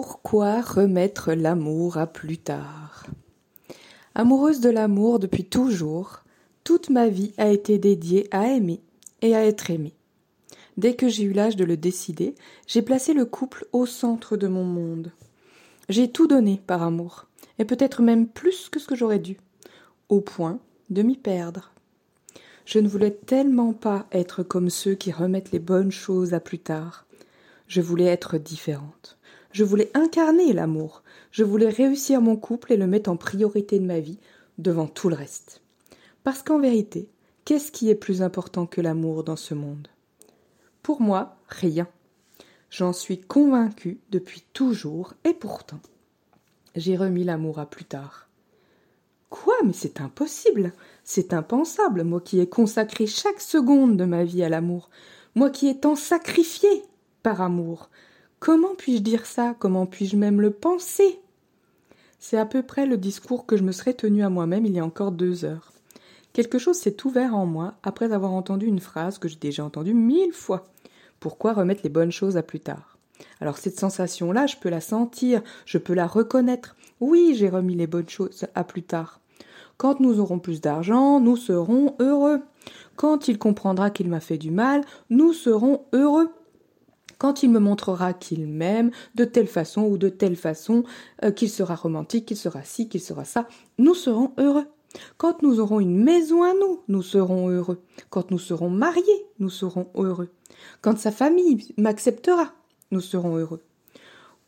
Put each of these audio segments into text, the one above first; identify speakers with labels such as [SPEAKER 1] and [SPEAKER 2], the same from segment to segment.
[SPEAKER 1] Pourquoi remettre l'amour à plus tard? Amoureuse de l'amour depuis toujours, toute ma vie a été dédiée à aimer et à être aimée. Dès que j'ai eu l'âge de le décider, j'ai placé le couple au centre de mon monde. J'ai tout donné par amour, et peut-être même plus que ce que j'aurais dû, au point de m'y perdre. Je ne voulais tellement pas être comme ceux qui remettent les bonnes choses à plus tard. Je voulais être différente. Je voulais incarner l'amour. Je voulais réussir mon couple et le mettre en priorité de ma vie, devant tout le reste. Parce qu'en vérité, qu'est-ce qui est plus important que l'amour dans ce monde? Pour moi, rien. J'en suis convaincue depuis toujours, et pourtant, j'ai remis l'amour à plus tard. Quoi? Mais c'est impossible. C'est impensable, moi qui ai consacré chaque seconde de ma vie à l'amour, moi qui ai tant sacrifié par amour, Comment puis-je dire ça? Comment puis-je même le penser? C'est à peu près le discours que je me serais tenu à moi-même il y a encore deux heures. Quelque chose s'est ouvert en moi après avoir entendu une phrase que j'ai déjà entendue mille fois. Pourquoi remettre les bonnes choses à plus tard? Alors cette sensation-là, je peux la sentir, je peux la reconnaître. Oui, j'ai remis les bonnes choses à plus tard. Quand nous aurons plus d'argent, nous serons heureux. Quand il comprendra qu'il m'a fait du mal, nous serons heureux quand il me montrera qu'il m'aime de telle façon ou de telle façon, euh, qu'il sera romantique, qu'il sera ci, qu'il sera ça, nous serons heureux. Quand nous aurons une maison à nous, nous serons heureux. Quand nous serons mariés, nous serons heureux. Quand sa famille m'acceptera, nous serons heureux.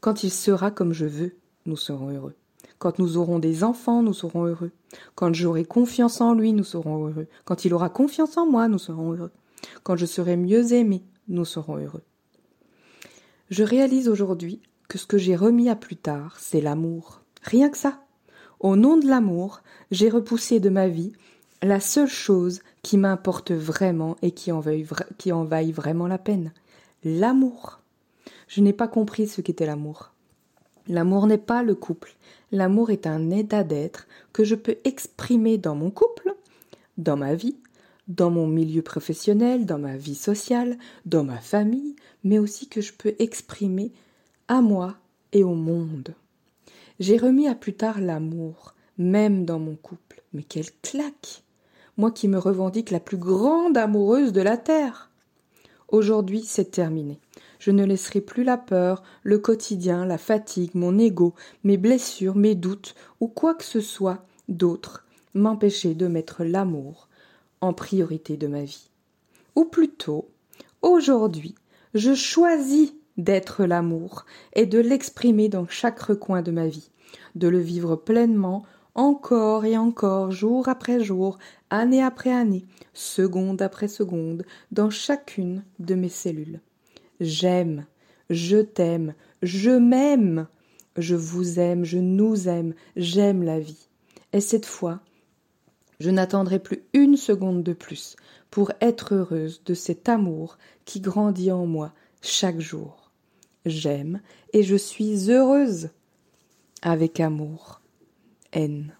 [SPEAKER 1] Quand il sera comme je veux, nous serons heureux. Quand nous aurons des enfants, nous serons heureux. Quand j'aurai confiance en lui, nous serons heureux. Quand il aura confiance en moi, nous serons heureux. Quand je serai mieux aimé, nous serons heureux. Je réalise aujourd'hui que ce que j'ai remis à plus tard, c'est l'amour. Rien que ça. Au nom de l'amour, j'ai repoussé de ma vie la seule chose qui m'importe vraiment et qui en, vaille vraiment la peine. L'amour. Je n'ai pas compris ce qu'était l'amour. L'amour n'est pas le couple. L'amour est un état d'être que je peux exprimer dans mon couple, dans ma vie, dans mon milieu professionnel, dans ma vie sociale, dans ma famille, mais aussi que je peux exprimer à moi et au monde. J'ai remis à plus tard l'amour, même dans mon couple. Mais quelle claque Moi qui me revendique la plus grande amoureuse de la terre. Aujourd'hui, c'est terminé. Je ne laisserai plus la peur, le quotidien, la fatigue, mon ego, mes blessures, mes doutes, ou quoi que ce soit d'autre m'empêcher de mettre l'amour en priorité de ma vie. Ou plutôt, aujourd'hui, je choisis d'être l'amour et de l'exprimer dans chaque recoin de ma vie, de le vivre pleinement, encore et encore, jour après jour, année après année, seconde après seconde, dans chacune de mes cellules. J'aime, je t'aime, je m'aime, je vous aime, je nous aime, j'aime la vie. Et cette fois, je n'attendrai plus une seconde de plus pour être heureuse de cet amour qui grandit en moi chaque jour. J'aime et je suis heureuse avec amour. N.